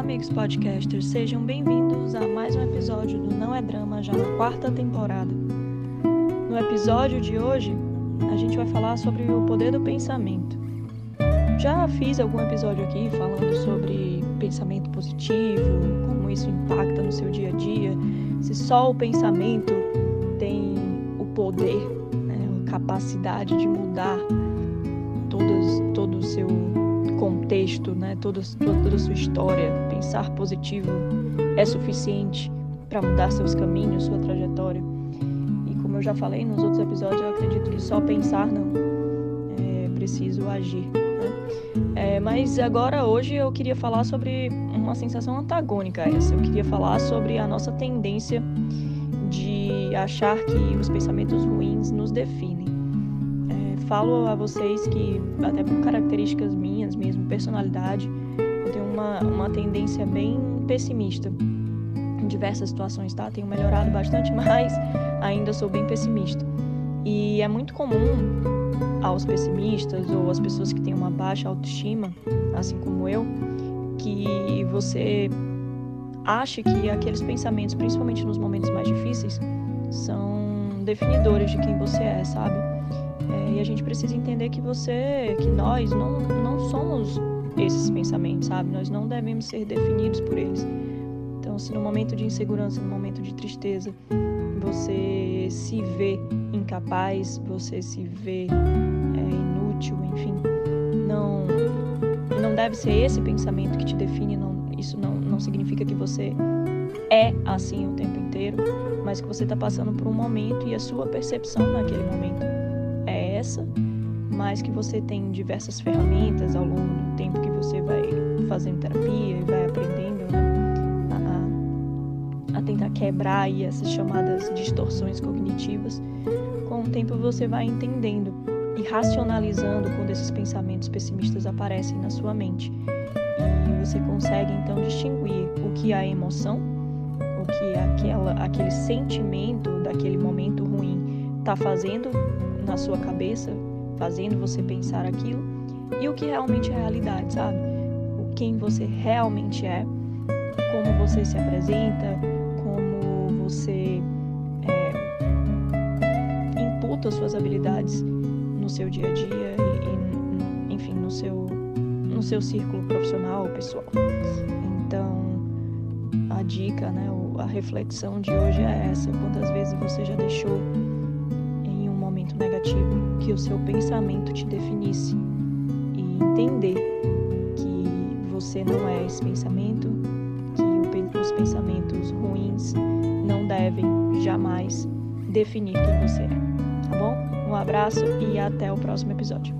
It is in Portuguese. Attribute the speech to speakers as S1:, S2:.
S1: amigos podcasters, sejam bem-vindos a mais um episódio do Não é Drama, já na quarta temporada. No episódio de hoje, a gente vai falar sobre o poder do pensamento. Já fiz algum episódio aqui falando sobre pensamento positivo, como isso impacta no seu dia a dia, se só o pensamento tem o poder, né, a capacidade de mudar todos, todo o seu contexto, né, toda, toda a sua história, pensar positivo é suficiente para mudar seus caminhos, sua trajetória. E como eu já falei nos outros episódios, eu acredito que só pensar não, é preciso agir. Né? É, mas agora, hoje, eu queria falar sobre uma sensação antagônica a essa. Eu queria falar sobre a nossa tendência de achar que os pensamentos ruins nos definem falo a vocês que, até por características minhas mesmo, personalidade, eu tenho uma, uma tendência bem pessimista em diversas situações, tá? Tenho melhorado bastante, mas ainda sou bem pessimista. E é muito comum aos pessimistas ou às pessoas que têm uma baixa autoestima, assim como eu, que você ache que aqueles pensamentos, principalmente nos momentos mais difíceis, são definidores de quem você é, sabe? E a gente precisa entender que você, que nós não, não somos esses pensamentos, sabe? Nós não devemos ser definidos por eles. Então, se no momento de insegurança, no momento de tristeza, você se vê incapaz, você se vê é, inútil, enfim, não não deve ser esse pensamento que te define. Não, isso não, não significa que você é assim o tempo inteiro, mas que você está passando por um momento e a sua percepção naquele momento essa, mas que você tem diversas ferramentas ao longo do tempo que você vai fazendo terapia e vai aprendendo né, a, a, tentar quebrar aí essas chamadas distorções cognitivas. Com o tempo você vai entendendo e racionalizando quando esses pensamentos pessimistas aparecem na sua mente. E você consegue então distinguir o que é a emoção, o que é aquela, aquele sentimento daquele momento ruim está fazendo na sua cabeça, fazendo você pensar aquilo, e o que realmente é realidade, sabe? O quem você realmente é, como você se apresenta, como você é, imputa suas habilidades no seu dia a dia e, e, enfim, no seu, no seu círculo profissional ou pessoal. Então, a dica, né, a reflexão de hoje é essa: quantas vezes você já deixou negativo, que o seu pensamento te definisse e entender que você não é esse pensamento, que os pensamentos ruins não devem jamais definir quem você é, tá bom? Um abraço e até o próximo episódio.